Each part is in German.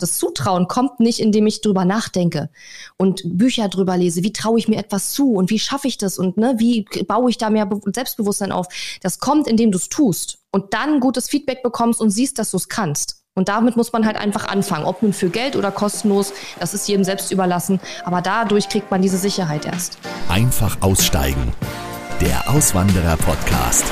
Das Zutrauen kommt nicht, indem ich drüber nachdenke und Bücher drüber lese. Wie traue ich mir etwas zu und wie schaffe ich das und ne, wie baue ich da mehr Selbstbewusstsein auf? Das kommt, indem du es tust und dann gutes Feedback bekommst und siehst, dass du es kannst. Und damit muss man halt einfach anfangen, ob nun für Geld oder kostenlos, das ist jedem selbst überlassen. Aber dadurch kriegt man diese Sicherheit erst. Einfach aussteigen. Der Auswanderer-Podcast.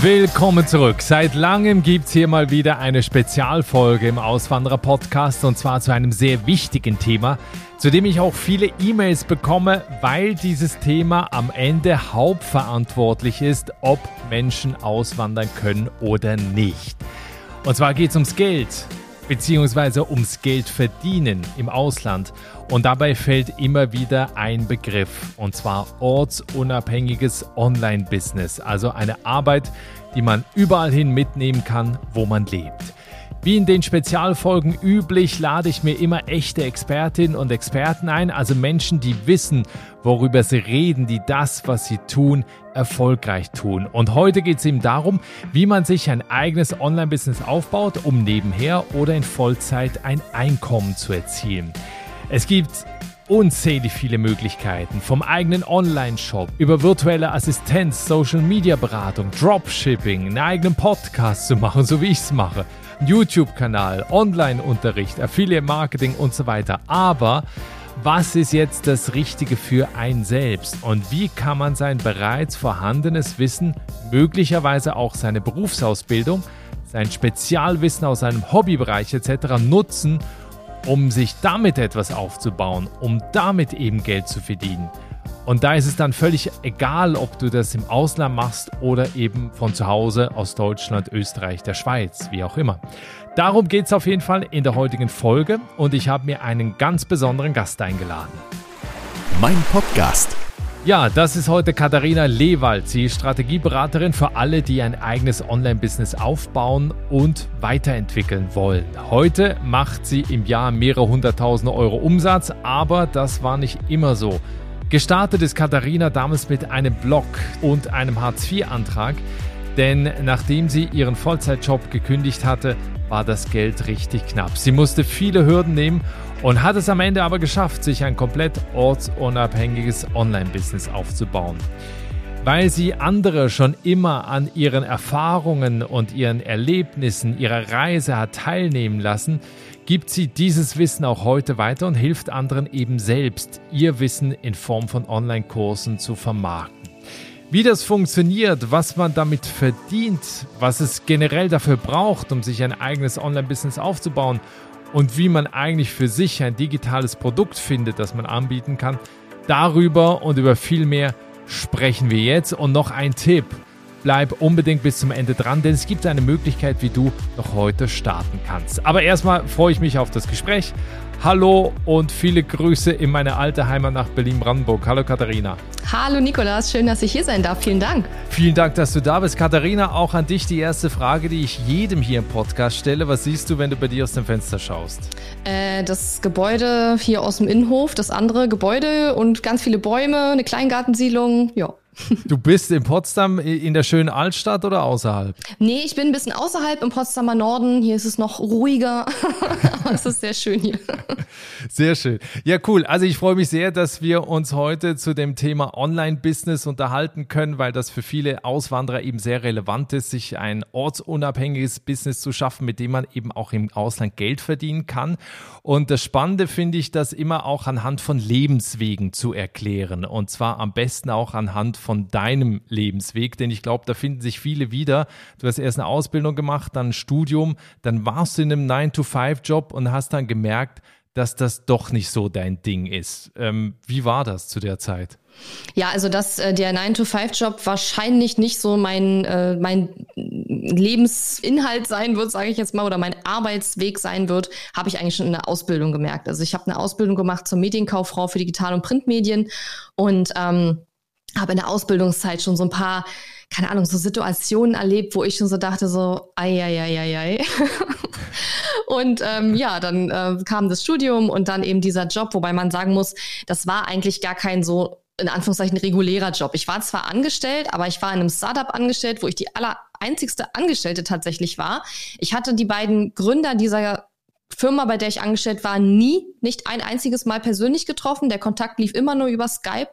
Willkommen zurück. Seit langem gibt es hier mal wieder eine Spezialfolge im Auswanderer-Podcast und zwar zu einem sehr wichtigen Thema, zu dem ich auch viele E-Mails bekomme, weil dieses Thema am Ende hauptverantwortlich ist, ob Menschen auswandern können oder nicht. Und zwar geht es ums Geld, beziehungsweise ums Geld verdienen im Ausland. Und dabei fällt immer wieder ein Begriff, und zwar ortsunabhängiges Online-Business, also eine Arbeit, die man überall hin mitnehmen kann, wo man lebt. Wie in den Spezialfolgen üblich lade ich mir immer echte Expertinnen und Experten ein, also Menschen, die wissen, worüber sie reden, die das, was sie tun, erfolgreich tun. Und heute geht es eben darum, wie man sich ein eigenes Online-Business aufbaut, um nebenher oder in Vollzeit ein Einkommen zu erzielen. Es gibt unzählig viele Möglichkeiten, vom eigenen Online-Shop über virtuelle Assistenz, Social-Media-Beratung, Dropshipping, einen eigenen Podcast zu machen, so wie ich es mache YouTube-Kanal, Online-Unterricht, Affiliate-Marketing und so weiter. Aber was ist jetzt das Richtige für ein selbst und wie kann man sein bereits vorhandenes Wissen, möglicherweise auch seine Berufsausbildung, sein Spezialwissen aus seinem Hobbybereich etc. nutzen, um sich damit etwas aufzubauen, um damit eben Geld zu verdienen. Und da ist es dann völlig egal, ob du das im Ausland machst oder eben von zu Hause aus Deutschland, Österreich, der Schweiz, wie auch immer. Darum geht es auf jeden Fall in der heutigen Folge und ich habe mir einen ganz besonderen Gast eingeladen. Mein Podcast. Ja, das ist heute Katharina Lewald. Sie ist Strategieberaterin für alle, die ein eigenes Online-Business aufbauen und weiterentwickeln wollen. Heute macht sie im Jahr mehrere hunderttausende Euro Umsatz, aber das war nicht immer so. Gestartet ist Katharina damals mit einem Blog und einem Hartz-IV-Antrag, denn nachdem sie ihren Vollzeitjob gekündigt hatte, war das Geld richtig knapp. Sie musste viele Hürden nehmen und hat es am Ende aber geschafft, sich ein komplett ortsunabhängiges Online-Business aufzubauen. Weil sie andere schon immer an ihren Erfahrungen und ihren Erlebnissen ihrer Reise hat teilnehmen lassen, gibt sie dieses Wissen auch heute weiter und hilft anderen eben selbst, ihr Wissen in Form von Online-Kursen zu vermarkten. Wie das funktioniert, was man damit verdient, was es generell dafür braucht, um sich ein eigenes Online-Business aufzubauen und wie man eigentlich für sich ein digitales Produkt findet, das man anbieten kann, darüber und über viel mehr sprechen wir jetzt. Und noch ein Tipp bleib unbedingt bis zum Ende dran, denn es gibt eine Möglichkeit, wie du noch heute starten kannst. Aber erstmal freue ich mich auf das Gespräch. Hallo und viele Grüße in meine alte Heimat nach Berlin-Brandenburg. Hallo Katharina. Hallo Nikolas, schön, dass ich hier sein darf. Vielen Dank. Vielen Dank, dass du da bist. Katharina, auch an dich die erste Frage, die ich jedem hier im Podcast stelle. Was siehst du, wenn du bei dir aus dem Fenster schaust? Äh, das Gebäude hier aus dem Innenhof, das andere Gebäude und ganz viele Bäume, eine Kleingartensiedlung. Ja. Du bist in Potsdam in der schönen Altstadt oder außerhalb? Nee, ich bin ein bisschen außerhalb im Potsdamer Norden. Hier ist es noch ruhiger. Aber es ist sehr schön hier. Sehr schön. Ja, cool. Also ich freue mich sehr, dass wir uns heute zu dem Thema Online-Business unterhalten können, weil das für viele Auswanderer eben sehr relevant ist, sich ein ortsunabhängiges Business zu schaffen, mit dem man eben auch im Ausland Geld verdienen kann. Und das Spannende finde ich, das immer auch anhand von Lebenswegen zu erklären. Und zwar am besten auch anhand von von deinem Lebensweg, denn ich glaube, da finden sich viele wieder. Du hast erst eine Ausbildung gemacht, dann ein Studium, dann warst du in einem 9-to-5-Job und hast dann gemerkt, dass das doch nicht so dein Ding ist. Ähm, wie war das zu der Zeit? Ja, also dass äh, der 9-to-5-Job wahrscheinlich nicht so mein, äh, mein Lebensinhalt sein wird, sage ich jetzt mal, oder mein Arbeitsweg sein wird, habe ich eigentlich schon in der Ausbildung gemerkt. Also ich habe eine Ausbildung gemacht zur Medienkauffrau für Digital- und Printmedien und ähm, habe in der Ausbildungszeit schon so ein paar, keine Ahnung, so Situationen erlebt, wo ich schon so dachte, so, ei, ei, ei, ei, ei. und ähm, ja, dann äh, kam das Studium und dann eben dieser Job, wobei man sagen muss, das war eigentlich gar kein so in Anführungszeichen regulärer Job. Ich war zwar angestellt, aber ich war in einem Startup angestellt, wo ich die aller einzigste Angestellte tatsächlich war. Ich hatte die beiden Gründer dieser Firma, bei der ich angestellt war, nie, nicht ein einziges Mal persönlich getroffen. Der Kontakt lief immer nur über Skype.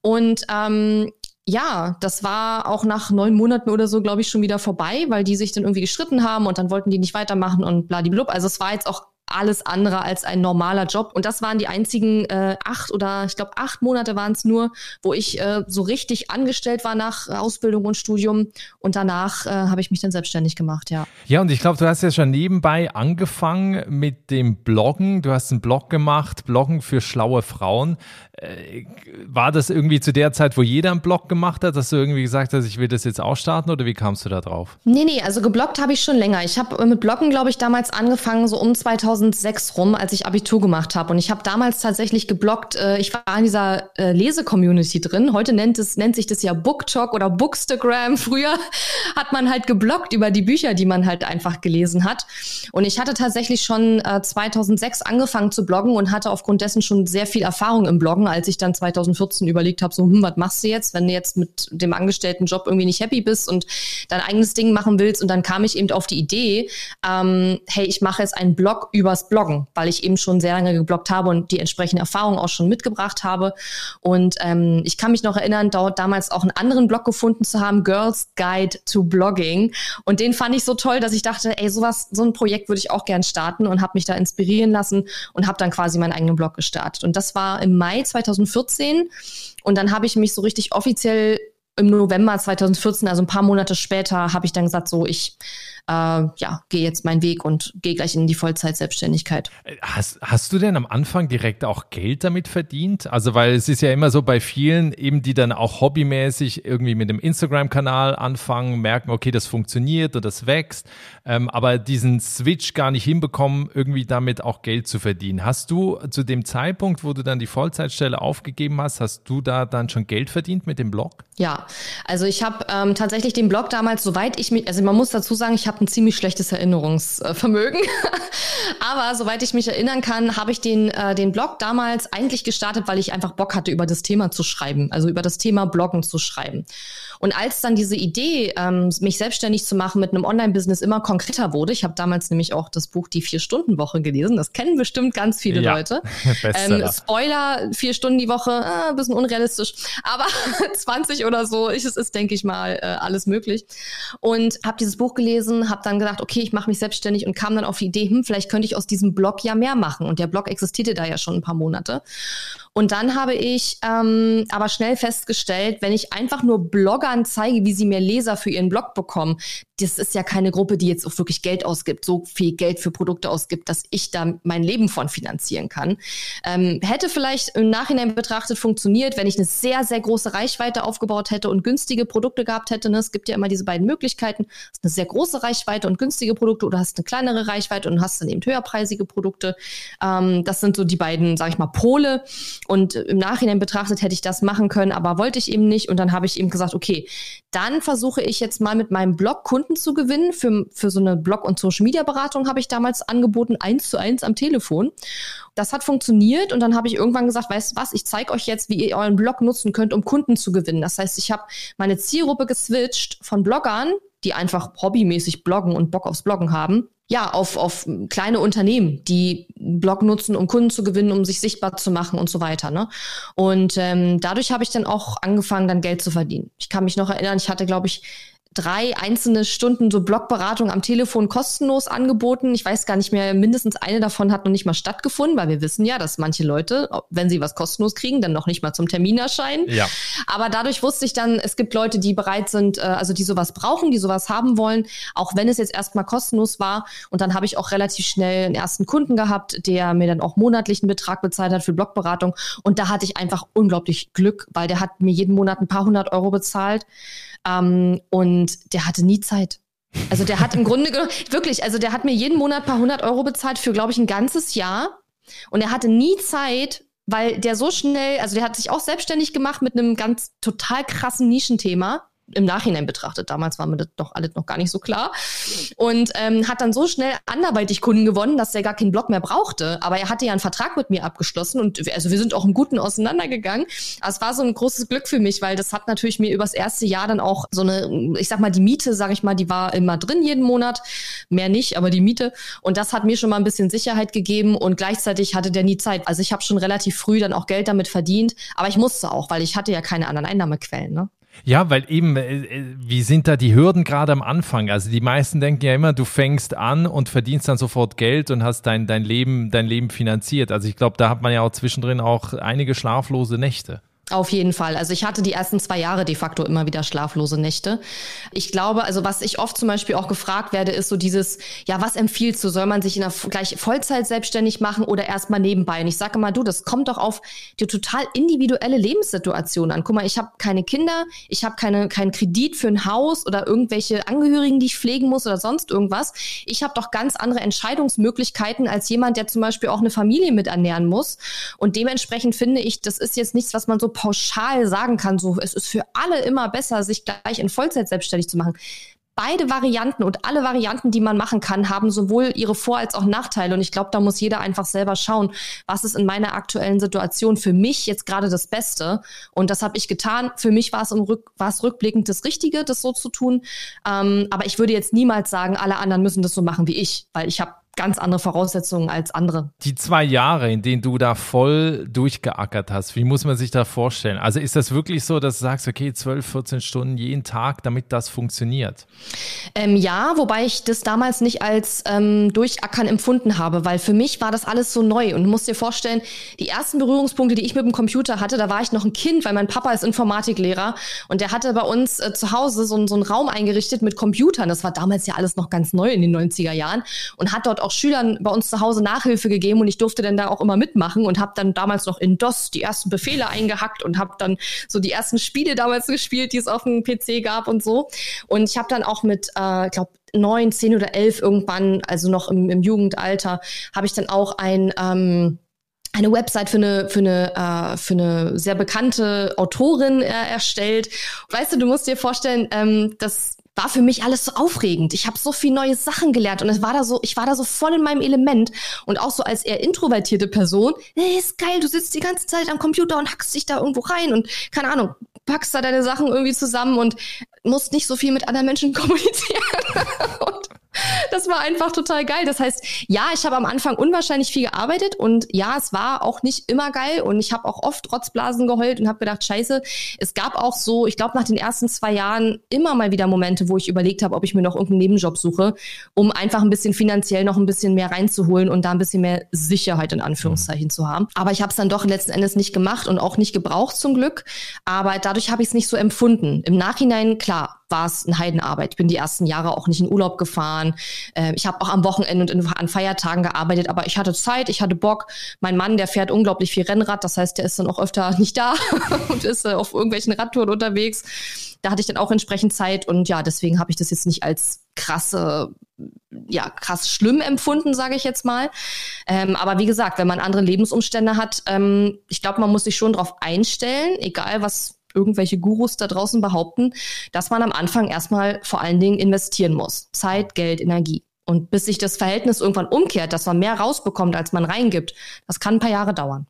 Und ähm, ja, das war auch nach neun Monaten oder so, glaube ich, schon wieder vorbei, weil die sich dann irgendwie gestritten haben und dann wollten die nicht weitermachen und bladiblub. Also es war jetzt auch alles andere als ein normaler Job. Und das waren die einzigen äh, acht oder ich glaube acht Monate waren es nur, wo ich äh, so richtig angestellt war nach Ausbildung und Studium. Und danach äh, habe ich mich dann selbstständig gemacht, ja. Ja, und ich glaube, du hast ja schon nebenbei angefangen mit dem Bloggen. Du hast einen Blog gemacht, Bloggen für schlaue Frauen. Äh, war das irgendwie zu der Zeit, wo jeder einen Blog gemacht hat, dass du irgendwie gesagt hast, ich will das jetzt auch starten oder wie kamst du da drauf? Nee, nee, also gebloggt habe ich schon länger. Ich habe mit Bloggen, glaube ich, damals angefangen, so um 2006 rum, als ich Abitur gemacht habe. Und ich habe damals tatsächlich gebloggt, äh, ich war in dieser äh, Lese-Community drin. Heute nennt, es, nennt sich das ja BookTok oder Bookstagram. Früher hat man halt gebloggt über die Bücher, die man halt einfach gelesen hat. Und ich hatte tatsächlich schon 2006 angefangen zu bloggen und hatte aufgrund dessen schon sehr viel Erfahrung im Bloggen als ich dann 2014 überlegt habe, so, hm, was machst du jetzt, wenn du jetzt mit dem Angestelltenjob irgendwie nicht happy bist und dein eigenes Ding machen willst. Und dann kam ich eben auf die Idee, ähm, hey, ich mache jetzt einen Blog übers Bloggen, weil ich eben schon sehr lange gebloggt habe und die entsprechende Erfahrung auch schon mitgebracht habe. Und ähm, ich kann mich noch erinnern, dort damals auch einen anderen Blog gefunden zu haben, Girls Guide to Blogging. Und den fand ich so toll, dass ich dachte, ey, sowas, so ein Projekt würde ich auch gern starten und habe mich da inspirieren lassen und habe dann quasi meinen eigenen Blog gestartet. Und das war im Mai 2014. Und dann habe ich mich so richtig offiziell im November 2014, also ein paar Monate später, habe ich dann gesagt, so ich äh, ja, gehe jetzt meinen Weg und gehe gleich in die Vollzeitselbstständigkeit. Hast, hast du denn am Anfang direkt auch Geld damit verdient? Also, weil es ist ja immer so bei vielen, eben die dann auch hobbymäßig irgendwie mit dem Instagram-Kanal anfangen, merken, okay, das funktioniert und das wächst, ähm, aber diesen Switch gar nicht hinbekommen, irgendwie damit auch Geld zu verdienen. Hast du zu dem Zeitpunkt, wo du dann die Vollzeitstelle aufgegeben hast, hast du da dann schon Geld verdient mit dem Blog? Ja, also ich habe ähm, tatsächlich den Blog damals, soweit ich mich, also man muss dazu sagen, ich habe ein ziemlich schlechtes Erinnerungsvermögen. Aber soweit ich mich erinnern kann, habe ich den, äh, den Blog damals eigentlich gestartet, weil ich einfach Bock hatte, über das Thema zu schreiben, also über das Thema Bloggen zu schreiben. Und als dann diese Idee, ähm, mich selbstständig zu machen mit einem Online-Business immer konkreter wurde, ich habe damals nämlich auch das Buch Die Vier-Stunden-Woche gelesen, das kennen bestimmt ganz viele ja. Leute. ähm, Spoiler, vier Stunden die Woche, äh, bisschen unrealistisch, aber 20 oder so ist es, ist, denke ich mal, äh, alles möglich. Und habe dieses Buch gelesen, habe dann gedacht, okay, ich mache mich selbstständig und kam dann auf die Idee, hm, vielleicht könnte ich aus diesem Blog ja mehr machen. Und der Blog existierte da ja schon ein paar Monate. Und dann habe ich ähm, aber schnell festgestellt, wenn ich einfach nur Bloggern zeige, wie sie mehr Leser für ihren Blog bekommen, das ist ja keine Gruppe, die jetzt auch wirklich Geld ausgibt, so viel Geld für Produkte ausgibt, dass ich da mein Leben von finanzieren kann. Ähm, hätte vielleicht im Nachhinein betrachtet funktioniert, wenn ich eine sehr, sehr große Reichweite aufgebaut hätte und günstige Produkte gehabt hätte. Ne? Es gibt ja immer diese beiden Möglichkeiten. Hast eine sehr große Reichweite und günstige Produkte oder hast eine kleinere Reichweite und hast dann eben höherpreisige Produkte. Ähm, das sind so die beiden, sag ich mal, Pole. Und im Nachhinein betrachtet hätte ich das machen können, aber wollte ich eben nicht. Und dann habe ich eben gesagt, okay, dann versuche ich jetzt mal mit meinem Blog Kunden zu gewinnen. Für, für so eine Blog- und Social-Media-Beratung habe ich damals angeboten, eins zu eins am Telefon. Das hat funktioniert und dann habe ich irgendwann gesagt, weißt du was, ich zeige euch jetzt, wie ihr euren Blog nutzen könnt, um Kunden zu gewinnen. Das heißt, ich habe meine Zielgruppe geswitcht von Bloggern, die einfach hobbymäßig bloggen und Bock aufs Bloggen haben, ja, auf, auf kleine Unternehmen, die Blog nutzen, um Kunden zu gewinnen, um sich sichtbar zu machen und so weiter. Ne? Und ähm, dadurch habe ich dann auch angefangen, dann Geld zu verdienen. Ich kann mich noch erinnern, ich hatte, glaube ich, drei einzelne Stunden so Blogberatung am Telefon kostenlos angeboten. Ich weiß gar nicht mehr, mindestens eine davon hat noch nicht mal stattgefunden, weil wir wissen ja, dass manche Leute, wenn sie was kostenlos kriegen, dann noch nicht mal zum Termin erscheinen. Ja. Aber dadurch wusste ich dann, es gibt Leute, die bereit sind, äh, also die sowas brauchen, die sowas haben wollen, auch wenn es jetzt erstmal kostenlos war. Und dann habe ich auch relativ schnell einen ersten Kunden gehabt, der mir dann auch monatlichen Betrag bezahlt hat für Blogberatung. Und da hatte ich einfach unglaublich Glück, weil der hat mir jeden Monat ein paar hundert Euro bezahlt. Ähm, und der hatte nie Zeit. Also der hat im Grunde genommen, wirklich, also der hat mir jeden Monat paar hundert Euro bezahlt für, glaube ich, ein ganzes Jahr. Und er hatte nie Zeit, weil der so schnell, also der hat sich auch selbstständig gemacht mit einem ganz total krassen Nischenthema im Nachhinein betrachtet. Damals war mir das doch alles noch gar nicht so klar. Und ähm, hat dann so schnell anderweitig Kunden gewonnen, dass er gar keinen Blog mehr brauchte. Aber er hatte ja einen Vertrag mit mir abgeschlossen und also wir sind auch im Guten auseinandergegangen. Aber es war so ein großes Glück für mich, weil das hat natürlich mir übers erste Jahr dann auch so eine, ich sag mal, die Miete, sag ich mal, die war immer drin jeden Monat. Mehr nicht, aber die Miete. Und das hat mir schon mal ein bisschen Sicherheit gegeben und gleichzeitig hatte der nie Zeit. Also ich habe schon relativ früh dann auch Geld damit verdient, aber ich musste auch, weil ich hatte ja keine anderen Einnahmequellen. Ne? Ja, weil eben, äh, äh, wie sind da die Hürden gerade am Anfang? Also die meisten denken ja immer, du fängst an und verdienst dann sofort Geld und hast dein, dein Leben, dein Leben finanziert. Also ich glaube, da hat man ja auch zwischendrin auch einige schlaflose Nächte. Auf jeden Fall. Also ich hatte die ersten zwei Jahre de facto immer wieder schlaflose Nächte. Ich glaube, also was ich oft zum Beispiel auch gefragt werde, ist so dieses, ja, was empfiehlst du? Soll man sich in der gleich Vollzeit selbstständig machen oder erstmal nebenbei? Und ich sage mal, du, das kommt doch auf die total individuelle Lebenssituation an. Guck mal, ich habe keine Kinder, ich habe keine keinen Kredit für ein Haus oder irgendwelche Angehörigen, die ich pflegen muss oder sonst irgendwas. Ich habe doch ganz andere Entscheidungsmöglichkeiten als jemand, der zum Beispiel auch eine Familie mit ernähren muss. Und dementsprechend finde ich, das ist jetzt nichts, was man so pauschal sagen kann, so es ist für alle immer besser, sich gleich in Vollzeit selbstständig zu machen. Beide Varianten und alle Varianten, die man machen kann, haben sowohl ihre Vor- als auch Nachteile. Und ich glaube, da muss jeder einfach selber schauen, was ist in meiner aktuellen Situation für mich jetzt gerade das Beste. Und das habe ich getan. Für mich war es, Rück, rückblickend das Richtige, das so zu tun. Ähm, aber ich würde jetzt niemals sagen, alle anderen müssen das so machen wie ich, weil ich habe ganz andere Voraussetzungen als andere. Die zwei Jahre, in denen du da voll durchgeackert hast, wie muss man sich da vorstellen? Also ist das wirklich so, dass du sagst, okay, 12, 14 Stunden jeden Tag, damit das funktioniert? Ähm, ja, wobei ich das damals nicht als ähm, Durchackern empfunden habe, weil für mich war das alles so neu und du musst dir vorstellen, die ersten Berührungspunkte, die ich mit dem Computer hatte, da war ich noch ein Kind, weil mein Papa ist Informatiklehrer und der hatte bei uns äh, zu Hause so, so einen Raum eingerichtet mit Computern. Das war damals ja alles noch ganz neu in den 90er Jahren und hat dort auch Schülern bei uns zu Hause Nachhilfe gegeben und ich durfte dann da auch immer mitmachen und habe dann damals noch in DOS die ersten Befehle eingehackt und habe dann so die ersten Spiele damals gespielt, die es auf dem PC gab und so. Und ich habe dann auch mit, äh, ich glaube, neun, zehn oder elf irgendwann, also noch im, im Jugendalter, habe ich dann auch ein ähm, eine Website für eine für eine äh, für eine sehr bekannte Autorin äh, erstellt. Weißt du, du musst dir vorstellen, ähm, dass war für mich alles so aufregend. Ich habe so viel neue Sachen gelernt und es war da so, ich war da so voll in meinem Element und auch so als eher introvertierte Person, hey, ist geil, du sitzt die ganze Zeit am Computer und hackst dich da irgendwo rein und keine Ahnung, packst da deine Sachen irgendwie zusammen und musst nicht so viel mit anderen Menschen kommunizieren. das war einfach total geil. Das heißt, ja, ich habe am Anfang unwahrscheinlich viel gearbeitet und ja, es war auch nicht immer geil und ich habe auch oft Rotzblasen geheult und habe gedacht, scheiße, es gab auch so, ich glaube nach den ersten zwei Jahren immer mal wieder Momente, wo ich überlegt habe, ob ich mir noch irgendeinen Nebenjob suche, um einfach ein bisschen finanziell noch ein bisschen mehr reinzuholen und da ein bisschen mehr Sicherheit in Anführungszeichen mhm. zu haben. Aber ich habe es dann doch letzten Endes nicht gemacht und auch nicht gebraucht zum Glück. Aber dadurch habe ich es nicht so empfunden. Im Nachhinein, klar, war es eine Heidenarbeit. Ich bin die ersten Jahre auch nicht in Urlaub gefahren. Äh, ich habe auch am Wochenende und an Feiertagen gearbeitet, aber ich hatte Zeit, ich hatte Bock. Mein Mann, der fährt unglaublich viel Rennrad, das heißt, der ist dann auch öfter nicht da und ist äh, auf irgendwelchen Radtouren unterwegs. Da hatte ich dann auch entsprechend Zeit und ja, deswegen habe ich das jetzt nicht als krasse, ja, krass schlimm empfunden, sage ich jetzt mal. Ähm, aber wie gesagt, wenn man andere Lebensumstände hat, ähm, ich glaube, man muss sich schon darauf einstellen, egal was irgendwelche Gurus da draußen behaupten, dass man am Anfang erstmal vor allen Dingen investieren muss. Zeit, Geld, Energie. Und bis sich das Verhältnis irgendwann umkehrt, dass man mehr rausbekommt, als man reingibt, das kann ein paar Jahre dauern.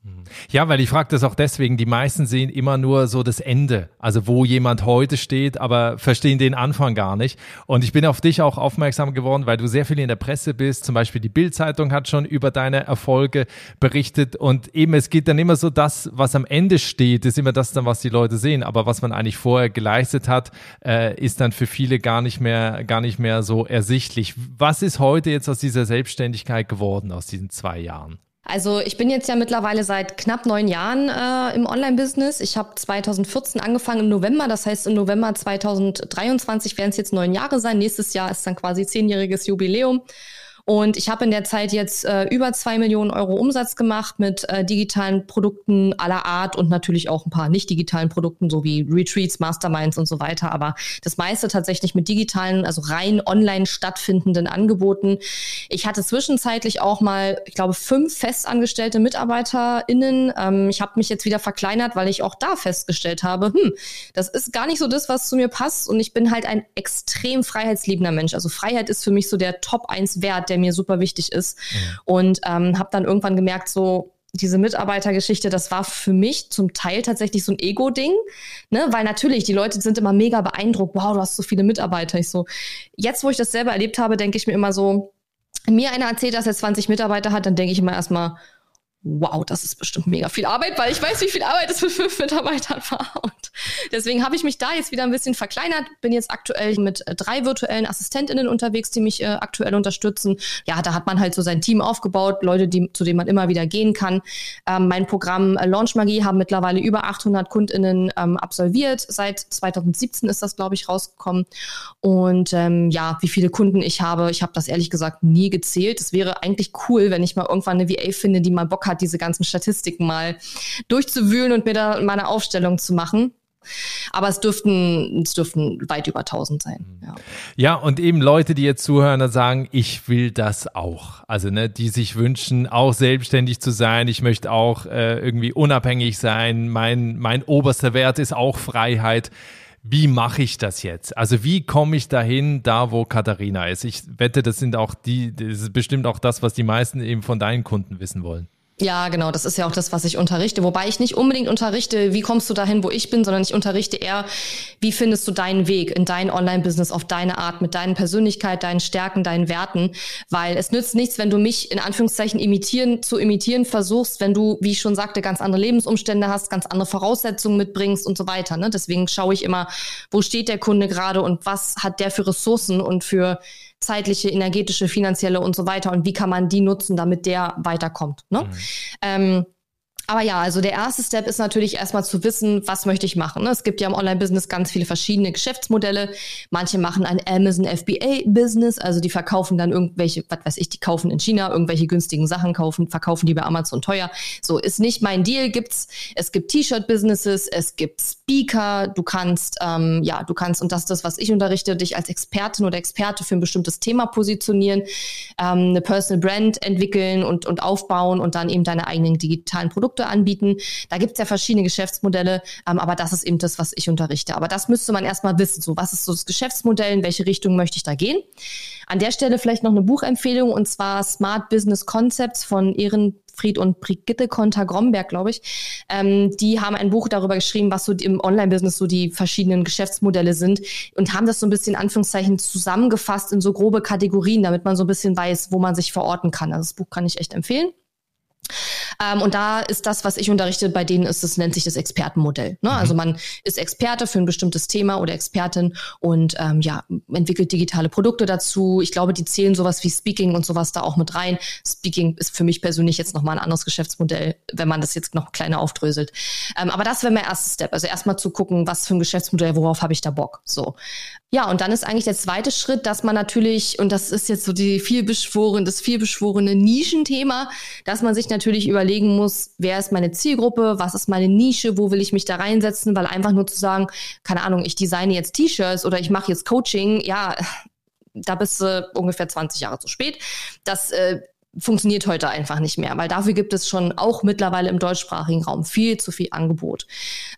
Ja, weil ich frage das auch deswegen, die meisten sehen immer nur so das Ende, also wo jemand heute steht, aber verstehen den Anfang gar nicht. Und ich bin auf dich auch aufmerksam geworden, weil du sehr viel in der Presse bist. Zum Beispiel die Bild-Zeitung hat schon über deine Erfolge berichtet. Und eben, es geht dann immer so, das, was am Ende steht, ist immer das dann, was die Leute sehen. Aber was man eigentlich vorher geleistet hat, äh, ist dann für viele gar nicht mehr, gar nicht mehr so ersichtlich. Was ist heute jetzt aus dieser Selbstständigkeit geworden, aus diesen zwei Jahren? Also ich bin jetzt ja mittlerweile seit knapp neun Jahren äh, im Online-Business. Ich habe 2014 angefangen im November, das heißt im November 2023 werden es jetzt neun Jahre sein. Nächstes Jahr ist dann quasi zehnjähriges Jubiläum. Und ich habe in der Zeit jetzt äh, über zwei Millionen Euro Umsatz gemacht mit äh, digitalen Produkten aller Art und natürlich auch ein paar nicht digitalen Produkten, so wie Retreats, Masterminds und so weiter. Aber das meiste tatsächlich mit digitalen, also rein online stattfindenden Angeboten. Ich hatte zwischenzeitlich auch mal, ich glaube, fünf festangestellte MitarbeiterInnen. Ähm, ich habe mich jetzt wieder verkleinert, weil ich auch da festgestellt habe, hm, das ist gar nicht so das, was zu mir passt. Und ich bin halt ein extrem freiheitsliebender Mensch. Also Freiheit ist für mich so der Top 1 Wert, der mir super wichtig ist. Mhm. Und ähm, habe dann irgendwann gemerkt, so diese Mitarbeitergeschichte, das war für mich zum Teil tatsächlich so ein Ego-Ding, ne? weil natürlich die Leute sind immer mega beeindruckt, wow, du hast so viele Mitarbeiter. Ich so, jetzt, wo ich das selber erlebt habe, denke ich mir immer so, mir einer erzählt, dass er 20 Mitarbeiter hat, dann denke ich immer erstmal, wow, das ist bestimmt mega viel Arbeit, weil ich weiß, wie viel Arbeit es für fünf Mitarbeiter war. Und deswegen habe ich mich da jetzt wieder ein bisschen verkleinert. Bin jetzt aktuell mit äh, drei virtuellen Assistentinnen unterwegs, die mich äh, aktuell unterstützen. Ja, da hat man halt so sein Team aufgebaut, Leute, die, zu denen man immer wieder gehen kann. Ähm, mein Programm äh, Launch Magie haben mittlerweile über 800 Kundinnen ähm, absolviert. Seit 2017 ist das, glaube ich, rausgekommen. Und ähm, ja, wie viele Kunden ich habe, ich habe das ehrlich gesagt nie gezählt. Es wäre eigentlich cool, wenn ich mal irgendwann eine VA finde, die mal Bock hat, hat, diese ganzen Statistiken mal durchzuwühlen und mir da meine Aufstellung zu machen. Aber es dürften, es dürften weit über 1000 sein. Mhm. Ja. ja, und eben Leute, die jetzt zuhören und sagen, ich will das auch. Also, ne, die sich wünschen, auch selbstständig zu sein. Ich möchte auch äh, irgendwie unabhängig sein. Mein, mein oberster Wert ist auch Freiheit. Wie mache ich das jetzt? Also wie komme ich dahin, da wo Katharina ist? Ich wette, das sind auch die, das ist bestimmt auch das, was die meisten eben von deinen Kunden wissen wollen. Ja, genau, das ist ja auch das, was ich unterrichte. Wobei ich nicht unbedingt unterrichte, wie kommst du dahin, wo ich bin, sondern ich unterrichte eher, wie findest du deinen Weg in dein Online-Business auf deine Art, mit deinen Persönlichkeit, deinen Stärken, deinen Werten. Weil es nützt nichts, wenn du mich in Anführungszeichen imitieren, zu imitieren versuchst, wenn du, wie ich schon sagte, ganz andere Lebensumstände hast, ganz andere Voraussetzungen mitbringst und so weiter. Ne? Deswegen schaue ich immer, wo steht der Kunde gerade und was hat der für Ressourcen und für zeitliche, energetische, finanzielle und so weiter und wie kann man die nutzen, damit der weiterkommt. Ne? Mhm. Ähm, aber ja, also der erste Step ist natürlich erstmal zu wissen, was möchte ich machen. Ne? Es gibt ja im Online-Business ganz viele verschiedene Geschäftsmodelle. Manche machen ein Amazon FBA-Business, also die verkaufen dann irgendwelche, was weiß ich, die kaufen in China irgendwelche günstigen Sachen, kaufen, verkaufen die bei Amazon teuer. So ist nicht mein Deal. Gibt's, es gibt T-Shirt-Businesses, es gibt Speaker, du kannst, ähm, ja, du kannst, und das ist das, was ich unterrichte, dich als Expertin oder Experte für ein bestimmtes Thema positionieren, ähm, eine Personal Brand entwickeln und, und aufbauen und dann eben deine eigenen digitalen Produkte Produkte anbieten. Da gibt es ja verschiedene Geschäftsmodelle, ähm, aber das ist eben das, was ich unterrichte. Aber das müsste man erstmal wissen. So, was ist so das Geschäftsmodell, in welche Richtung möchte ich da gehen? An der Stelle vielleicht noch eine Buchempfehlung und zwar Smart Business Concepts von Ehrenfried und Brigitte Konter-Gromberg, glaube ich. Ähm, die haben ein Buch darüber geschrieben, was so im Online-Business so die verschiedenen Geschäftsmodelle sind und haben das so ein bisschen Anführungszeichen zusammengefasst in so grobe Kategorien, damit man so ein bisschen weiß, wo man sich verorten kann. Also das Buch kann ich echt empfehlen. Ähm, und da ist das, was ich unterrichte, bei denen ist es, nennt sich das Expertenmodell. Ne? Also mhm. Also man ist Experte für ein bestimmtes Thema oder Expertin und ähm, ja, entwickelt digitale Produkte dazu. Ich glaube, die zählen sowas wie Speaking und sowas da auch mit rein. Speaking ist für mich persönlich jetzt nochmal ein anderes Geschäftsmodell, wenn man das jetzt noch kleiner aufdröselt. Ähm, aber das wäre mein erster Step. Also erstmal zu gucken, was für ein Geschäftsmodell, worauf habe ich da Bock. So. Ja, und dann ist eigentlich der zweite Schritt, dass man natürlich, und das ist jetzt so die vielbeschworene, das vielbeschworene Nischenthema, dass man sich natürlich überlegen muss, wer ist meine Zielgruppe, was ist meine Nische, wo will ich mich da reinsetzen, weil einfach nur zu sagen, keine Ahnung, ich designe jetzt T-Shirts oder ich mache jetzt Coaching, ja, da bist du ungefähr 20 Jahre zu spät. Das äh, funktioniert heute einfach nicht mehr, weil dafür gibt es schon auch mittlerweile im deutschsprachigen Raum viel zu viel Angebot.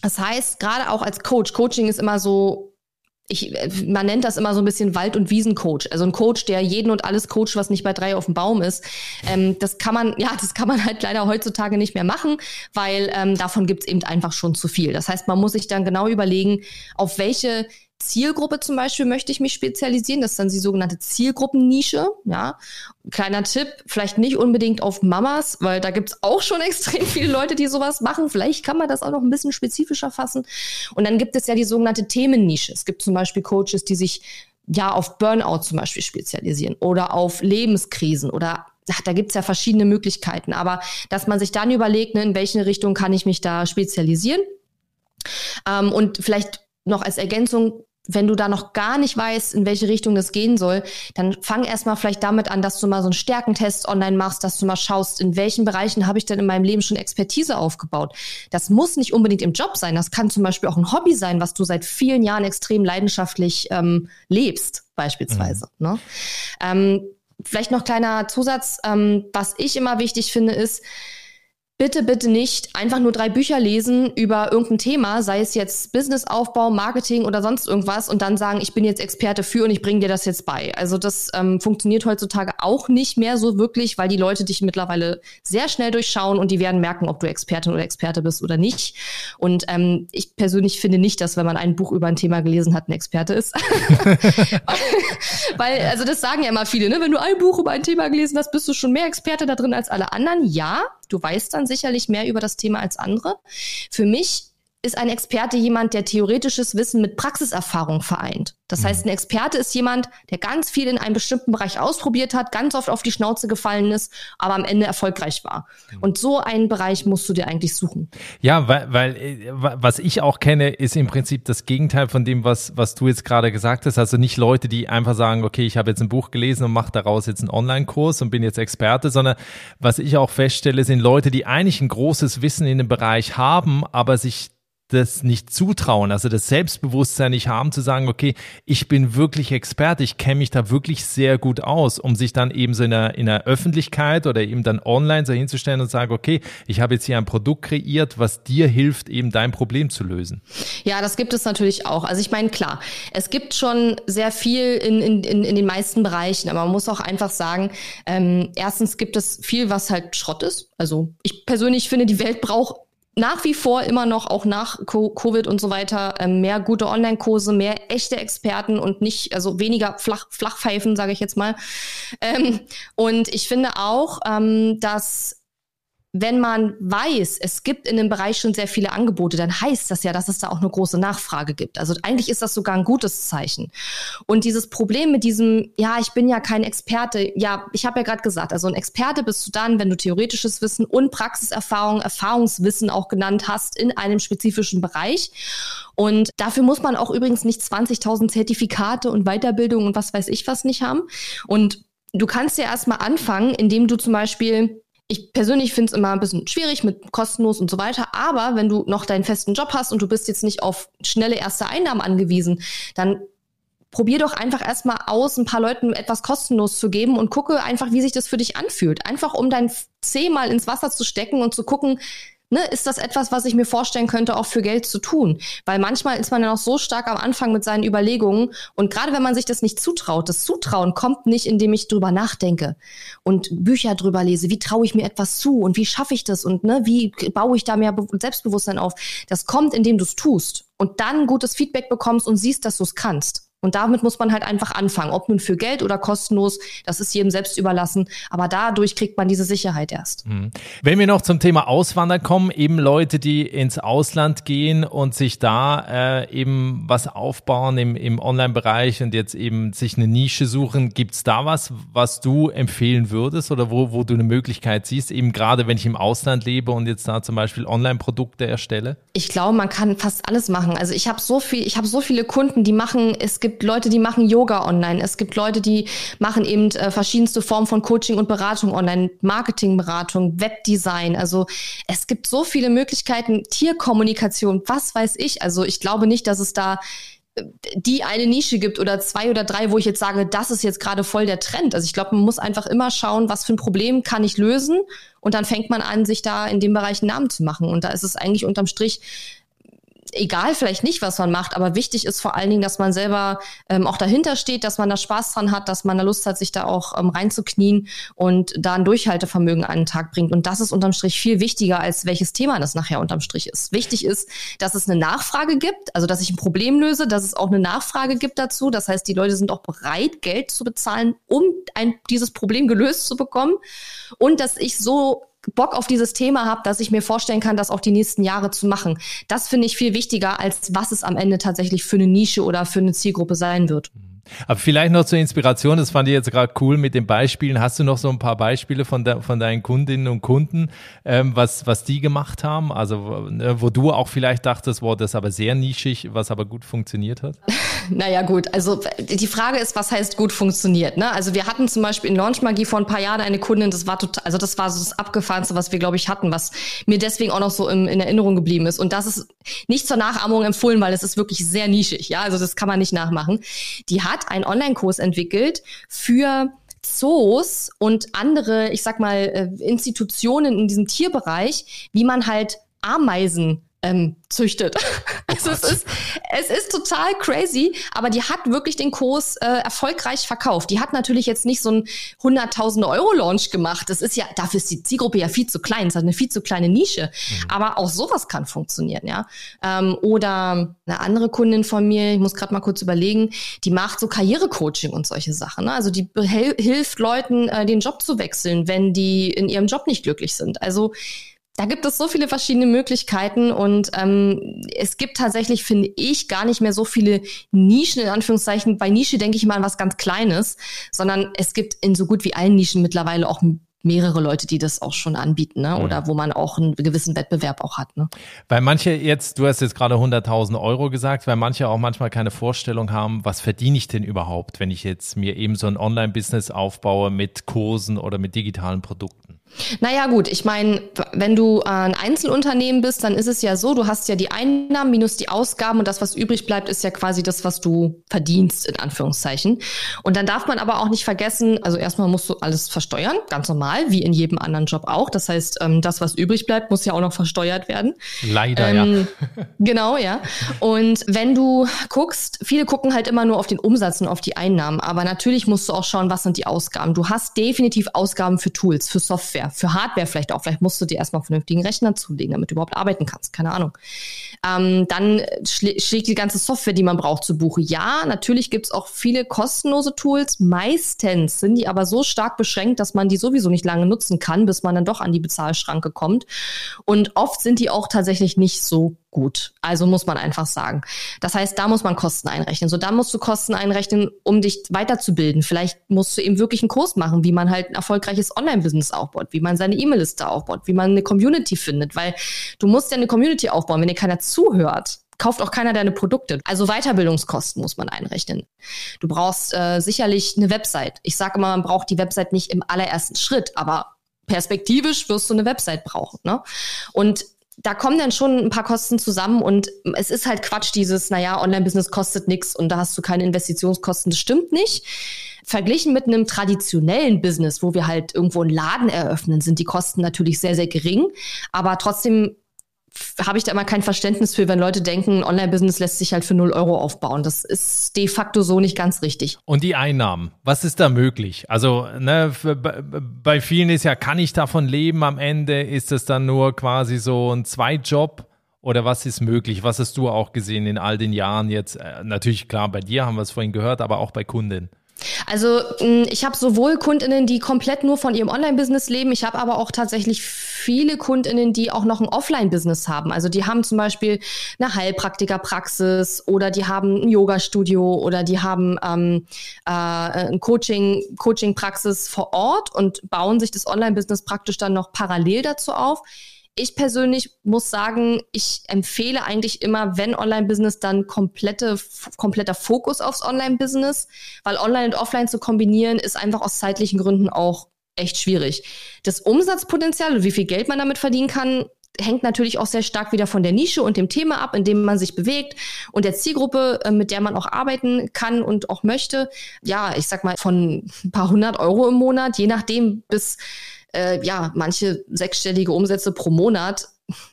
Das heißt, gerade auch als Coach, Coaching ist immer so ich, man nennt das immer so ein bisschen Wald- und Wiesencoach. Also ein Coach, der jeden und alles coacht, was nicht bei drei auf dem Baum ist. Ähm, das kann man, ja, das kann man halt leider heutzutage nicht mehr machen, weil ähm, davon gibt's eben einfach schon zu viel. Das heißt, man muss sich dann genau überlegen, auf welche Zielgruppe zum Beispiel möchte ich mich spezialisieren. Das ist dann die sogenannte Zielgruppennische. Ja, kleiner Tipp, vielleicht nicht unbedingt auf Mamas, weil da gibt's auch schon extrem viele Leute, die sowas machen. Vielleicht kann man das auch noch ein bisschen spezifischer fassen. Und dann gibt es ja die sogenannte Themennische. Es gibt zum Beispiel Coaches, die sich ja auf Burnout zum Beispiel spezialisieren oder auf Lebenskrisen oder ach, da gibt's ja verschiedene Möglichkeiten. Aber dass man sich dann überlegt, ne, in welche Richtung kann ich mich da spezialisieren. Ähm, und vielleicht noch als Ergänzung, wenn du da noch gar nicht weißt, in welche Richtung das gehen soll, dann fang erstmal vielleicht damit an, dass du mal so einen Stärkentest online machst, dass du mal schaust, in welchen Bereichen habe ich denn in meinem Leben schon Expertise aufgebaut. Das muss nicht unbedingt im Job sein, das kann zum Beispiel auch ein Hobby sein, was du seit vielen Jahren extrem leidenschaftlich ähm, lebst, beispielsweise. Mhm. Ne? Ähm, vielleicht noch kleiner Zusatz, ähm, was ich immer wichtig finde, ist, bitte, bitte nicht einfach nur drei Bücher lesen über irgendein Thema, sei es jetzt Businessaufbau, Marketing oder sonst irgendwas und dann sagen, ich bin jetzt Experte für und ich bringe dir das jetzt bei. Also das ähm, funktioniert heutzutage auch nicht mehr so wirklich, weil die Leute dich mittlerweile sehr schnell durchschauen und die werden merken, ob du Expertin oder Experte bist oder nicht. Und ähm, ich persönlich finde nicht, dass wenn man ein Buch über ein Thema gelesen hat, ein Experte ist. weil, also das sagen ja immer viele, ne? wenn du ein Buch über ein Thema gelesen hast, bist du schon mehr Experte da drin als alle anderen. Ja, du weißt dann sicherlich mehr über das Thema als andere. Für mich ist ein Experte jemand, der theoretisches Wissen mit Praxiserfahrung vereint. Das mhm. heißt, ein Experte ist jemand, der ganz viel in einem bestimmten Bereich ausprobiert hat, ganz oft auf die Schnauze gefallen ist, aber am Ende erfolgreich war. Mhm. Und so einen Bereich musst du dir eigentlich suchen. Ja, weil, weil äh, was ich auch kenne, ist im Prinzip das Gegenteil von dem, was, was du jetzt gerade gesagt hast. Also nicht Leute, die einfach sagen, okay, ich habe jetzt ein Buch gelesen und mache daraus jetzt einen Online-Kurs und bin jetzt Experte, sondern was ich auch feststelle, sind Leute, die eigentlich ein großes Wissen in dem Bereich haben, aber sich das nicht zutrauen, also das Selbstbewusstsein nicht haben, zu sagen, okay, ich bin wirklich Experte, ich kenne mich da wirklich sehr gut aus, um sich dann eben so in der, in der Öffentlichkeit oder eben dann online so hinzustellen und sagen, okay, ich habe jetzt hier ein Produkt kreiert, was dir hilft, eben dein Problem zu lösen. Ja, das gibt es natürlich auch. Also ich meine, klar, es gibt schon sehr viel in, in, in, in den meisten Bereichen, aber man muss auch einfach sagen, ähm, erstens gibt es viel, was halt Schrott ist. Also ich persönlich finde, die Welt braucht nach wie vor immer noch, auch nach Covid und so weiter, ähm, mehr gute Online-Kurse, mehr echte Experten und nicht, also weniger Flach, Flachpfeifen, sage ich jetzt mal. Ähm, und ich finde auch, ähm, dass wenn man weiß, es gibt in dem Bereich schon sehr viele Angebote, dann heißt das ja, dass es da auch eine große Nachfrage gibt. Also eigentlich ist das sogar ein gutes Zeichen. Und dieses Problem mit diesem, ja, ich bin ja kein Experte, ja, ich habe ja gerade gesagt, also ein Experte bist du dann, wenn du theoretisches Wissen und Praxiserfahrung, Erfahrungswissen auch genannt hast in einem spezifischen Bereich. Und dafür muss man auch übrigens nicht 20.000 Zertifikate und Weiterbildung und was weiß ich was nicht haben. Und du kannst ja erstmal anfangen, indem du zum Beispiel ich persönlich finde es immer ein bisschen schwierig mit kostenlos und so weiter, aber wenn du noch deinen festen Job hast und du bist jetzt nicht auf schnelle erste Einnahmen angewiesen, dann probier doch einfach erstmal aus, ein paar Leuten etwas kostenlos zu geben und gucke einfach, wie sich das für dich anfühlt. Einfach um dein Zeh mal ins Wasser zu stecken und zu gucken, ne, ist das etwas, was ich mir vorstellen könnte, auch für Geld zu tun? Weil manchmal ist man ja noch so stark am Anfang mit seinen Überlegungen und gerade wenn man sich das nicht zutraut, das Zutrauen kommt nicht, indem ich drüber nachdenke und Bücher drüber lese, wie traue ich mir etwas zu und wie schaffe ich das und ne, wie baue ich da mehr Selbstbewusstsein auf? Das kommt, indem du es tust und dann gutes Feedback bekommst und siehst, dass du es kannst. Und damit muss man halt einfach anfangen, ob nun für Geld oder kostenlos, das ist jedem selbst überlassen. Aber dadurch kriegt man diese Sicherheit erst. Mhm. Wenn wir noch zum Thema Auswandern kommen, eben Leute, die ins Ausland gehen und sich da äh, eben was aufbauen im, im Online-Bereich und jetzt eben sich eine Nische suchen, gibt's da was, was du empfehlen würdest oder wo, wo du eine Möglichkeit siehst, eben gerade wenn ich im Ausland lebe und jetzt da zum Beispiel Online-Produkte erstelle? Ich glaube, man kann fast alles machen. Also ich habe so viel, ich habe so viele Kunden, die machen, es gibt gibt Leute, die machen Yoga online. Es gibt Leute, die machen eben äh, verschiedenste Formen von Coaching und Beratung online, Marketingberatung, Webdesign. Also es gibt so viele Möglichkeiten, Tierkommunikation, was weiß ich. Also ich glaube nicht, dass es da äh, die eine Nische gibt oder zwei oder drei, wo ich jetzt sage, das ist jetzt gerade voll der Trend. Also ich glaube, man muss einfach immer schauen, was für ein Problem kann ich lösen und dann fängt man an, sich da in dem Bereich einen Namen zu machen. Und da ist es eigentlich unterm Strich egal vielleicht nicht, was man macht, aber wichtig ist vor allen Dingen, dass man selber ähm, auch dahinter steht, dass man da Spaß dran hat, dass man da Lust hat, sich da auch ähm, reinzuknien und da ein Durchhaltevermögen an den Tag bringt. Und das ist unterm Strich viel wichtiger, als welches Thema das nachher unterm Strich ist. Wichtig ist, dass es eine Nachfrage gibt, also dass ich ein Problem löse, dass es auch eine Nachfrage gibt dazu. Das heißt, die Leute sind auch bereit, Geld zu bezahlen, um ein, dieses Problem gelöst zu bekommen. Und dass ich so Bock auf dieses Thema habe, dass ich mir vorstellen kann, das auch die nächsten Jahre zu machen. Das finde ich viel wichtiger, als was es am Ende tatsächlich für eine Nische oder für eine Zielgruppe sein wird. Mhm. Aber vielleicht noch zur Inspiration, das fand ich jetzt gerade cool mit den Beispielen. Hast du noch so ein paar Beispiele von, de, von deinen Kundinnen und Kunden, ähm, was, was die gemacht haben? Also äh, wo du auch vielleicht dachtest, wow, das ist aber sehr nischig, was aber gut funktioniert hat? Naja gut, also die Frage ist, was heißt gut funktioniert? Ne? Also wir hatten zum Beispiel in Launch Magie vor ein paar Jahren eine Kundin, das war total, also das war so das Abgefahrenste, was wir, glaube ich, hatten, was mir deswegen auch noch so im, in Erinnerung geblieben ist. Und das ist nicht zur Nachahmung empfohlen, weil es ist wirklich sehr nischig. Ja, also das kann man nicht nachmachen. Die hat hat einen Online-Kurs entwickelt für Zoos und andere, ich sag mal, äh, Institutionen in diesem Tierbereich, wie man halt Ameisen ähm, züchtet. also es ist, es ist total crazy, aber die hat wirklich den Kurs äh, erfolgreich verkauft. Die hat natürlich jetzt nicht so ein 100.000 Euro Launch gemacht. Das ist ja, dafür ist die Zielgruppe ja viel zu klein. Es hat eine viel zu kleine Nische. Mhm. Aber auch sowas kann funktionieren, ja. Ähm, oder eine andere Kundin von mir, ich muss gerade mal kurz überlegen, die macht so Karrierecoaching und solche Sachen. Ne? Also die hilft Leuten, äh, den Job zu wechseln, wenn die in ihrem Job nicht glücklich sind. Also da gibt es so viele verschiedene Möglichkeiten und ähm, es gibt tatsächlich, finde ich, gar nicht mehr so viele Nischen, in Anführungszeichen. Bei Nische denke ich mal an was ganz Kleines, sondern es gibt in so gut wie allen Nischen mittlerweile auch mehrere Leute, die das auch schon anbieten, ne? oder mhm. wo man auch einen gewissen Wettbewerb auch hat. Ne? Weil manche jetzt, du hast jetzt gerade 100.000 Euro gesagt, weil manche auch manchmal keine Vorstellung haben, was verdiene ich denn überhaupt, wenn ich jetzt mir eben so ein Online-Business aufbaue mit Kursen oder mit digitalen Produkten? Naja gut, ich meine, wenn du ein Einzelunternehmen bist, dann ist es ja so, du hast ja die Einnahmen minus die Ausgaben und das, was übrig bleibt, ist ja quasi das, was du verdienst, in Anführungszeichen. Und dann darf man aber auch nicht vergessen, also erstmal musst du alles versteuern, ganz normal, wie in jedem anderen Job auch. Das heißt, ähm, das, was übrig bleibt, muss ja auch noch versteuert werden. Leider, ähm, ja. genau, ja. Und wenn du guckst, viele gucken halt immer nur auf den Umsatz und auf die Einnahmen, aber natürlich musst du auch schauen, was sind die Ausgaben. Du hast definitiv Ausgaben für Tools, für Software Software, für Hardware vielleicht auch. Vielleicht musst du dir erstmal einen vernünftigen Rechner zulegen, damit du überhaupt arbeiten kannst. Keine Ahnung. Ähm, dann schlä schlägt die ganze Software, die man braucht, zu Buche. Ja, natürlich gibt es auch viele kostenlose Tools. Meistens sind die aber so stark beschränkt, dass man die sowieso nicht lange nutzen kann, bis man dann doch an die Bezahlschranke kommt. Und oft sind die auch tatsächlich nicht so gut. Also muss man einfach sagen. Das heißt, da muss man Kosten einrechnen. So, da musst du Kosten einrechnen, um dich weiterzubilden. Vielleicht musst du eben wirklich einen Kurs machen, wie man halt ein erfolgreiches Online-Business aufbaut, wie man seine E-Mail-Liste aufbaut, wie man eine Community findet, weil du musst ja eine Community aufbauen. Wenn dir keiner zuhört, kauft auch keiner deine Produkte. Also Weiterbildungskosten muss man einrechnen. Du brauchst äh, sicherlich eine Website. Ich sage immer, man braucht die Website nicht im allerersten Schritt, aber perspektivisch wirst du eine Website brauchen. Ne? Und da kommen dann schon ein paar Kosten zusammen und es ist halt Quatsch, dieses, naja, Online-Business kostet nichts und da hast du keine Investitionskosten. Das stimmt nicht. Verglichen mit einem traditionellen Business, wo wir halt irgendwo einen Laden eröffnen, sind die Kosten natürlich sehr, sehr gering. Aber trotzdem habe ich da immer kein Verständnis für, wenn Leute denken, Online-Business lässt sich halt für 0 Euro aufbauen. Das ist de facto so nicht ganz richtig. Und die Einnahmen, was ist da möglich? Also ne, bei vielen ist ja, kann ich davon leben am Ende? Ist das dann nur quasi so ein Zweitjob? Oder was ist möglich? Was hast du auch gesehen in all den Jahren jetzt? Äh, natürlich klar, bei dir haben wir es vorhin gehört, aber auch bei Kunden. Also mm, ich habe sowohl Kundinnen, die komplett nur von ihrem Online-Business leben, ich habe aber auch tatsächlich viele Kundinnen, die auch noch ein Offline-Business haben. Also die haben zum Beispiel eine Heilpraktikerpraxis oder die haben ein Yoga-Studio oder die haben ähm, äh, ein Coaching, Coaching-Praxis vor Ort und bauen sich das Online-Business praktisch dann noch parallel dazu auf. Ich persönlich muss sagen, ich empfehle eigentlich immer, wenn Online-Business, dann komplette, kompletter Fokus aufs Online-Business, weil Online und Offline zu kombinieren ist einfach aus zeitlichen Gründen auch echt schwierig. Das Umsatzpotenzial und wie viel Geld man damit verdienen kann, hängt natürlich auch sehr stark wieder von der Nische und dem Thema ab, in dem man sich bewegt und der Zielgruppe, äh, mit der man auch arbeiten kann und auch möchte. Ja, ich sag mal von ein paar hundert Euro im Monat, je nachdem bis äh, ja, manche sechsstellige Umsätze pro Monat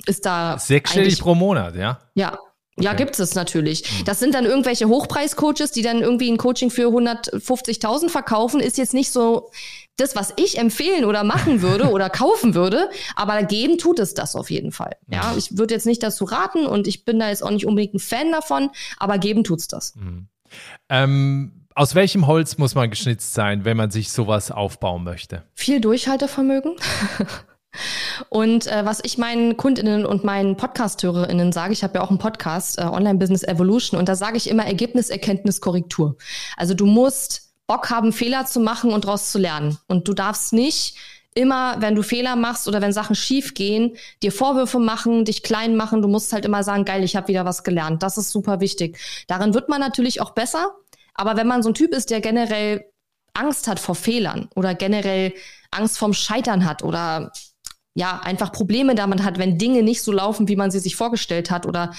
ist da. Sechsstellig pro Monat, ja? Ja. Okay. Ja, gibt es natürlich. Hm. Das sind dann irgendwelche Hochpreis-Coaches, die dann irgendwie ein Coaching für 150.000 verkaufen. Ist jetzt nicht so das, was ich empfehlen oder machen würde oder kaufen würde, aber geben tut es das auf jeden Fall. Ja, ich würde jetzt nicht dazu raten und ich bin da jetzt auch nicht unbedingt ein Fan davon, aber geben tut's das. Mhm. Ähm aus welchem Holz muss man geschnitzt sein, wenn man sich sowas aufbauen möchte? Viel Durchhaltevermögen. Und äh, was ich meinen Kundinnen und meinen Podcast-Hörerinnen sage, ich habe ja auch einen Podcast, äh, Online Business Evolution, und da sage ich immer Ergebnis, Erkenntnis, Korrektur. Also du musst Bock haben, Fehler zu machen und daraus zu lernen. Und du darfst nicht immer, wenn du Fehler machst oder wenn Sachen schief gehen, dir Vorwürfe machen, dich klein machen. Du musst halt immer sagen, geil, ich habe wieder was gelernt. Das ist super wichtig. Darin wird man natürlich auch besser. Aber wenn man so ein Typ ist, der generell Angst hat vor Fehlern oder generell Angst vorm Scheitern hat oder ja, einfach Probleme damit hat, wenn Dinge nicht so laufen, wie man sie sich vorgestellt hat oder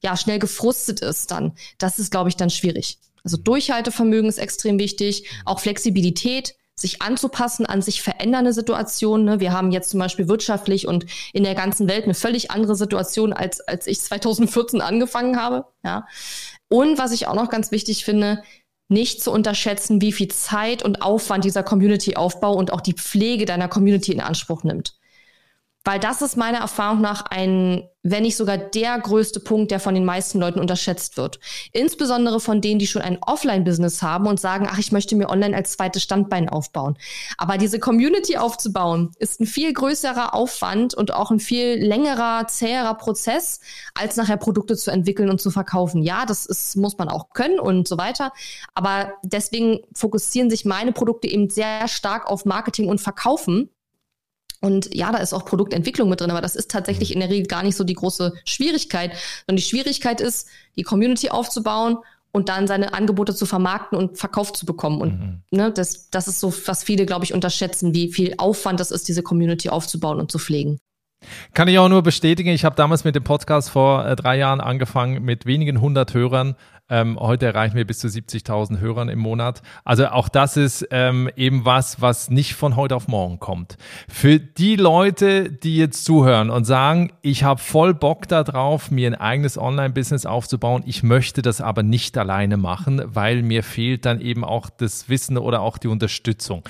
ja, schnell gefrustet ist, dann, das ist, glaube ich, dann schwierig. Also Durchhaltevermögen ist extrem wichtig, auch Flexibilität, sich anzupassen an sich verändernde Situationen. Ne? Wir haben jetzt zum Beispiel wirtschaftlich und in der ganzen Welt eine völlig andere Situation, als, als ich 2014 angefangen habe. Ja. Und was ich auch noch ganz wichtig finde, nicht zu unterschätzen, wie viel Zeit und Aufwand dieser Community-Aufbau und auch die Pflege deiner Community in Anspruch nimmt. Weil das ist meiner Erfahrung nach ein, wenn nicht sogar der größte Punkt, der von den meisten Leuten unterschätzt wird. Insbesondere von denen, die schon ein Offline-Business haben und sagen, ach, ich möchte mir online als zweites Standbein aufbauen. Aber diese Community aufzubauen, ist ein viel größerer Aufwand und auch ein viel längerer, zäherer Prozess, als nachher Produkte zu entwickeln und zu verkaufen. Ja, das ist, muss man auch können und so weiter. Aber deswegen fokussieren sich meine Produkte eben sehr stark auf Marketing und Verkaufen und ja, da ist auch Produktentwicklung mit drin, aber das ist tatsächlich mhm. in der Regel gar nicht so die große Schwierigkeit, sondern die Schwierigkeit ist, die Community aufzubauen und dann seine Angebote zu vermarkten und verkauft zu bekommen. Und mhm. ne, das, das ist so, was viele, glaube ich, unterschätzen, wie viel Aufwand das ist, diese Community aufzubauen und zu pflegen. Kann ich auch nur bestätigen. Ich habe damals mit dem Podcast vor äh, drei Jahren angefangen mit wenigen hundert Hörern. Ähm, heute erreichen wir bis zu 70.000 Hörern im Monat. Also auch das ist ähm, eben was, was nicht von heute auf morgen kommt. Für die Leute, die jetzt zuhören und sagen, ich habe voll Bock darauf, mir ein eigenes Online-Business aufzubauen, ich möchte das aber nicht alleine machen, weil mir fehlt dann eben auch das Wissen oder auch die Unterstützung.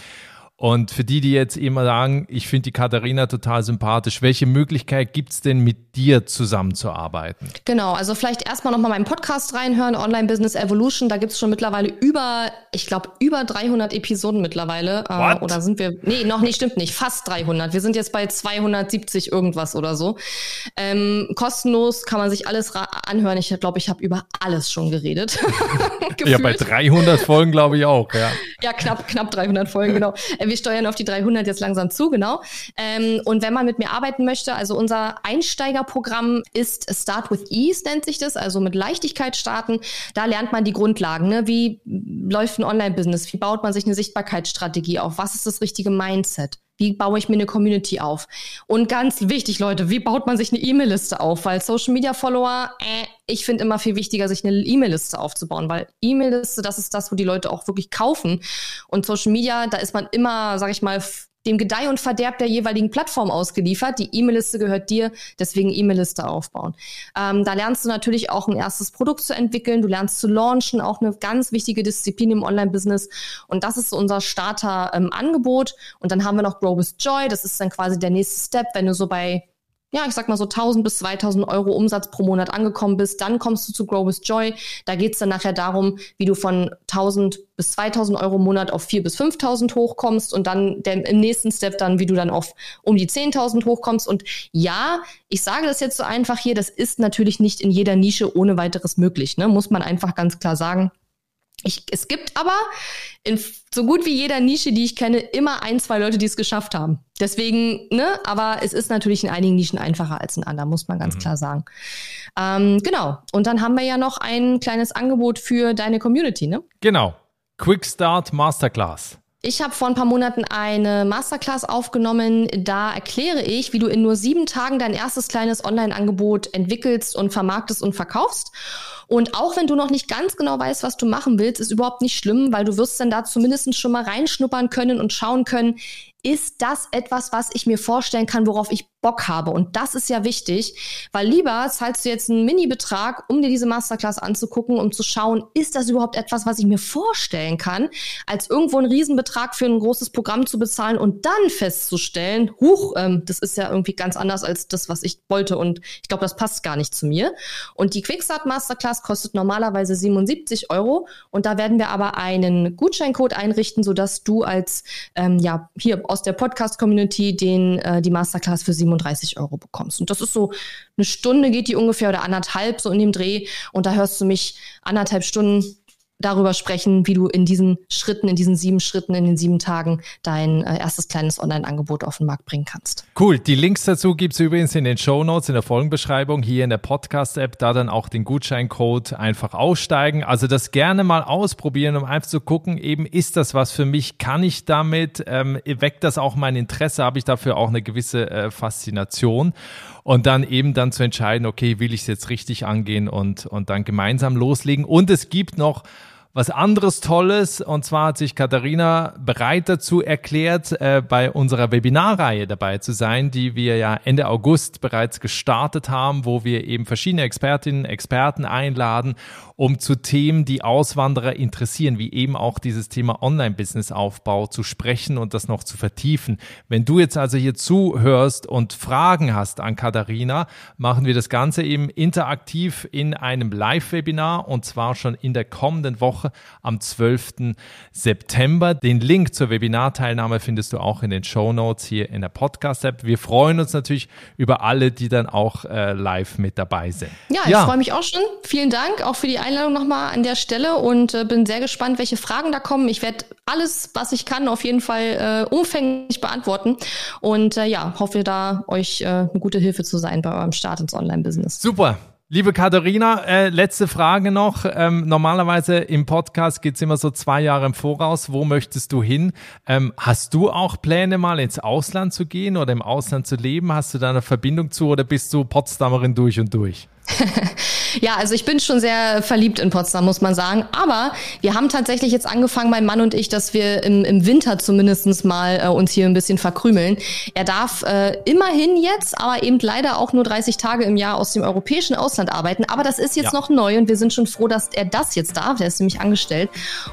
Und für die, die jetzt immer sagen, ich finde die Katharina total sympathisch, welche Möglichkeit gibt's denn mit dir zusammenzuarbeiten? Genau, also vielleicht erstmal nochmal meinen Podcast reinhören, Online Business Evolution. Da gibt's schon mittlerweile über, ich glaube, über 300 Episoden mittlerweile. Äh, What? oder sind wir, nee, noch nicht, stimmt nicht, fast 300. Wir sind jetzt bei 270 irgendwas oder so. Ähm, kostenlos kann man sich alles anhören. Ich glaube, ich habe über alles schon geredet. ja, bei 300 Folgen glaube ich auch, ja. Ja, knapp, knapp 300 Folgen, genau wir steuern auf die 300 jetzt langsam zu, genau. Ähm, und wenn man mit mir arbeiten möchte, also unser Einsteigerprogramm ist Start with Ease, nennt sich das, also mit Leichtigkeit starten. Da lernt man die Grundlagen. Ne? Wie läuft ein Online-Business? Wie baut man sich eine Sichtbarkeitsstrategie auf? Was ist das richtige Mindset? Wie baue ich mir eine Community auf? Und ganz wichtig, Leute, wie baut man sich eine E-Mail-Liste auf? Weil Social Media Follower, äh, ich finde immer viel wichtiger, sich eine E-Mail-Liste aufzubauen, weil E-Mail-Liste, das ist das, wo die Leute auch wirklich kaufen. Und Social Media, da ist man immer, sag ich mal, dem Gedeih und Verderb der jeweiligen Plattform ausgeliefert. Die E-Mail-Liste gehört dir, deswegen E-Mail-Liste aufbauen. Ähm, da lernst du natürlich auch ein erstes Produkt zu entwickeln, du lernst zu launchen, auch eine ganz wichtige Disziplin im Online-Business. Und das ist so unser Starter-Angebot. Ähm, und dann haben wir noch Grow with Joy, das ist dann quasi der nächste Step, wenn du so bei ja, ich sag mal so 1000 bis 2000 Euro Umsatz pro Monat angekommen bist, dann kommst du zu Grow with Joy. Da geht's dann nachher darum, wie du von 1000 bis 2000 Euro im Monat auf 4 bis 5000 hochkommst und dann der, im nächsten Step dann, wie du dann auf um die 10.000 hochkommst. Und ja, ich sage das jetzt so einfach hier, das ist natürlich nicht in jeder Nische ohne weiteres möglich, ne? muss man einfach ganz klar sagen. Ich, es gibt aber in so gut wie jeder Nische, die ich kenne, immer ein, zwei Leute, die es geschafft haben. Deswegen, ne, aber es ist natürlich in einigen Nischen einfacher als in anderen, muss man ganz mhm. klar sagen. Ähm, genau. Und dann haben wir ja noch ein kleines Angebot für deine Community, ne? Genau. Quick Start Masterclass. Ich habe vor ein paar Monaten eine Masterclass aufgenommen. Da erkläre ich, wie du in nur sieben Tagen dein erstes kleines Online-Angebot entwickelst und vermarktest und verkaufst. Und auch wenn du noch nicht ganz genau weißt, was du machen willst, ist überhaupt nicht schlimm, weil du wirst dann da zumindest schon mal reinschnuppern können und schauen können, ist das etwas, was ich mir vorstellen kann, worauf ich Bock habe. Und das ist ja wichtig, weil lieber zahlst du jetzt einen Mini-Betrag, um dir diese Masterclass anzugucken, um zu schauen, ist das überhaupt etwas, was ich mir vorstellen kann, als irgendwo einen Riesenbetrag für ein großes Programm zu bezahlen und dann festzustellen, huch, ähm, das ist ja irgendwie ganz anders als das, was ich wollte und ich glaube, das passt gar nicht zu mir. Und die Quickstart Masterclass kostet normalerweise 77 Euro und da werden wir aber einen Gutscheincode einrichten, sodass du als ähm, ja hier aus der Podcast-Community den äh, die Masterclass für 37 Euro bekommst. Und das ist so eine Stunde geht die ungefähr oder anderthalb so in dem Dreh und da hörst du mich anderthalb Stunden darüber sprechen, wie du in diesen Schritten, in diesen sieben Schritten, in den sieben Tagen dein äh, erstes kleines Online-Angebot auf den Markt bringen kannst. Cool. Die Links dazu gibt es übrigens in den Show Notes, in der Folgenbeschreibung, hier in der Podcast-App, da dann auch den Gutscheincode einfach aussteigen. Also das gerne mal ausprobieren, um einfach zu gucken, eben ist das was für mich, kann ich damit, ähm, weckt das auch mein Interesse, habe ich dafür auch eine gewisse äh, Faszination und dann eben dann zu entscheiden, okay, will ich es jetzt richtig angehen und, und dann gemeinsam loslegen. Und es gibt noch was anderes Tolles. Und zwar hat sich Katharina bereit dazu erklärt, äh, bei unserer Webinarreihe dabei zu sein, die wir ja Ende August bereits gestartet haben, wo wir eben verschiedene Expertinnen, Experten einladen, um zu Themen, die Auswanderer interessieren, wie eben auch dieses Thema Online-Business-Aufbau zu sprechen und das noch zu vertiefen. Wenn du jetzt also hier zuhörst und Fragen hast an Katharina, machen wir das Ganze eben interaktiv in einem Live-Webinar und zwar schon in der kommenden Woche am 12. September. Den Link zur Webinarteilnahme findest du auch in den Show Notes hier in der Podcast-App. Wir freuen uns natürlich über alle, die dann auch äh, live mit dabei sind. Ja, ich ja. freue mich auch schon. Vielen Dank auch für die Einladung nochmal an der Stelle und äh, bin sehr gespannt, welche Fragen da kommen. Ich werde alles, was ich kann, auf jeden Fall äh, umfänglich beantworten und äh, ja, hoffe da euch äh, eine gute Hilfe zu sein bei eurem Start ins Online-Business. Super. Liebe Katharina, äh, letzte Frage noch. Ähm, normalerweise im Podcast geht's immer so zwei Jahre im Voraus. Wo möchtest du hin? Ähm, hast du auch Pläne, mal ins Ausland zu gehen oder im Ausland zu leben? Hast du da eine Verbindung zu oder bist du Potsdamerin durch und durch? ja, also ich bin schon sehr verliebt in Potsdam, muss man sagen. Aber wir haben tatsächlich jetzt angefangen, mein Mann und ich, dass wir im, im Winter zumindestens mal äh, uns hier ein bisschen verkrümeln. Er darf äh, immerhin jetzt, aber eben leider auch nur 30 Tage im Jahr aus dem europäischen Ausland arbeiten. Aber das ist jetzt ja. noch neu und wir sind schon froh, dass er das jetzt darf. Der ist nämlich angestellt.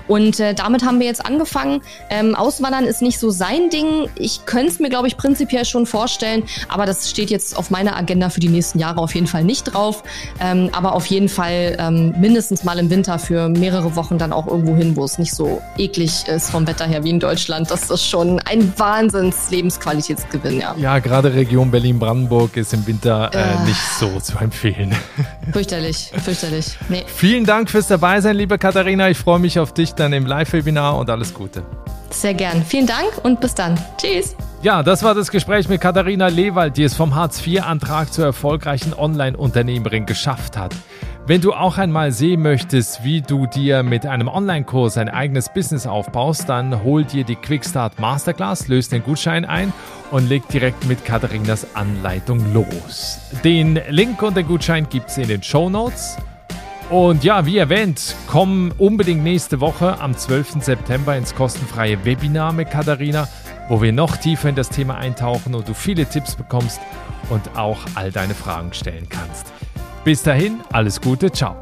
Und äh, damit haben wir jetzt angefangen. Ähm, Auswandern ist nicht so sein Ding. Ich könnte es mir, glaube ich, prinzipiell schon vorstellen. Aber das steht jetzt auf meiner Agenda für die nächsten Jahre auf jeden Fall nicht drauf. Ähm, aber auf jeden Fall ähm, mindestens mal im Winter für mehrere Wochen dann auch irgendwo hin, wo es nicht so eklig ist vom Wetter her wie in Deutschland. Das ist schon ein Wahnsinns Lebensqualitätsgewinn, ja. Ja, gerade Region Berlin-Brandenburg ist im Winter äh, äh, nicht so zu empfehlen. Fürchterlich, fürchterlich. Nee. Vielen Dank fürs Dabeisein, liebe Katharina. Ich freue mich auf dich dann im Live-Webinar und alles Gute. Sehr gern. Vielen Dank und bis dann. Tschüss. Ja, das war das Gespräch mit Katharina Lewald, die es vom Hartz-IV-Antrag zur erfolgreichen Online-Unternehmerin geschafft hat. Wenn du auch einmal sehen möchtest, wie du dir mit einem Online-Kurs ein eigenes Business aufbaust, dann hol dir die Quickstart Masterclass, löst den Gutschein ein und leg direkt mit Katharinas Anleitung los. Den Link und den Gutschein gibt es in den Show Notes. Und ja, wie erwähnt, komm unbedingt nächste Woche am 12. September ins kostenfreie Webinar mit Katharina wo wir noch tiefer in das Thema eintauchen und du viele Tipps bekommst und auch all deine Fragen stellen kannst. Bis dahin, alles Gute, ciao.